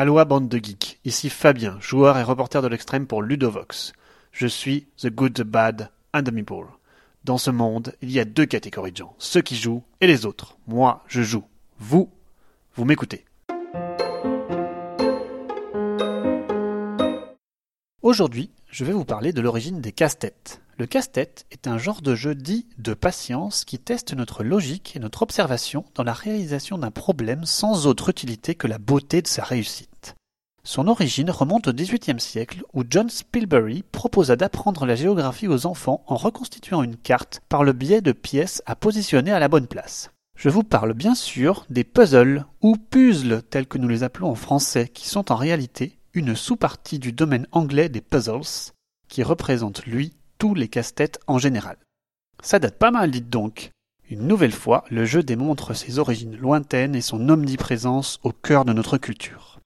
Aloha bande de geeks, ici Fabien, joueur et reporter de l'extrême pour Ludovox. Je suis The Good, The Bad and The Meeple. Dans ce monde, il y a deux catégories de gens, ceux qui jouent et les autres. Moi, je joue. Vous, vous m'écoutez. Aujourd'hui, je vais vous parler de l'origine des casse-têtes. Le casse-tête est un genre de jeu dit de patience qui teste notre logique et notre observation dans la réalisation d'un problème sans autre utilité que la beauté de sa réussite. Son origine remonte au XVIIIe siècle où John Spilbury proposa d'apprendre la géographie aux enfants en reconstituant une carte par le biais de pièces à positionner à la bonne place. Je vous parle bien sûr des puzzles ou puzzles tels que nous les appelons en français qui sont en réalité une sous-partie du domaine anglais des puzzles qui représente lui tous les casse-têtes en général. Ça date pas mal, dites donc. Une nouvelle fois, le jeu démontre ses origines lointaines et son omniprésence au cœur de notre culture.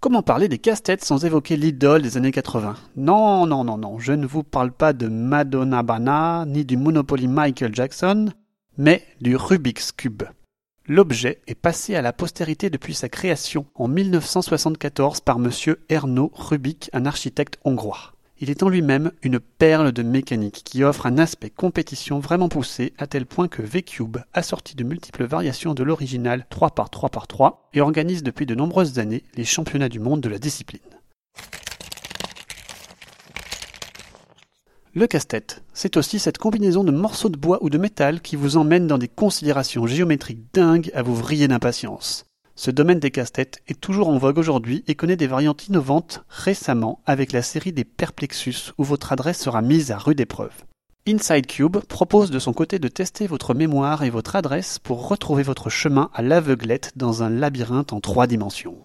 Comment parler des casse-têtes sans évoquer l'idole des années 80 Non, non, non, non, je ne vous parle pas de Madonna Bana ni du Monopoly Michael Jackson, mais du Rubik's Cube. L'objet est passé à la postérité depuis sa création en 1974 par M. Erno Rubik, un architecte hongrois. Il est en lui-même une perle de mécanique qui offre un aspect compétition vraiment poussé à tel point que V-Cube, assorti de multiples variations de l'original 3x3x3, et organise depuis de nombreuses années les championnats du monde de la discipline. Le casse-tête, c'est aussi cette combinaison de morceaux de bois ou de métal qui vous emmène dans des considérations géométriques dingues à vous vriller d'impatience. Ce domaine des casse-têtes est toujours en vogue aujourd'hui et connaît des variantes innovantes récemment avec la série des Perplexus où votre adresse sera mise à rude épreuve. Inside Cube propose de son côté de tester votre mémoire et votre adresse pour retrouver votre chemin à l'aveuglette dans un labyrinthe en trois dimensions.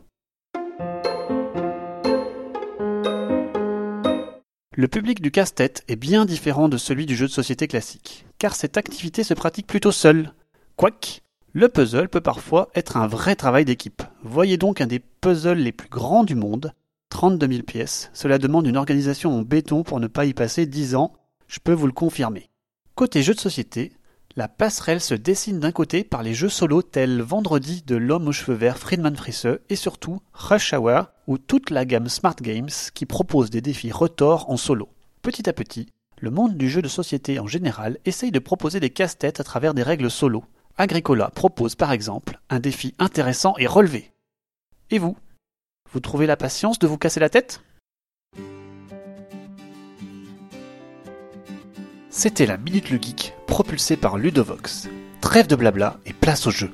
Le public du casse-tête est bien différent de celui du jeu de société classique, car cette activité se pratique plutôt seule. Quoique, le puzzle peut parfois être un vrai travail d'équipe. Voyez donc un des puzzles les plus grands du monde, 32 000 pièces. Cela demande une organisation en béton pour ne pas y passer 10 ans, je peux vous le confirmer. Côté jeu de société, la passerelle se dessine d'un côté par les jeux solo tels Vendredi de l'homme aux cheveux verts Friedman Frisse et surtout Rush Hour ou toute la gamme Smart Games qui propose des défis retors en solo. Petit à petit, le monde du jeu de société en général essaye de proposer des casse-têtes à travers des règles solo. Agricola propose par exemple un défi intéressant et relevé. Et vous? Vous trouvez la patience de vous casser la tête? C'était la Minute le Geek, propulsée par Ludovox. Trêve de blabla et place au jeu.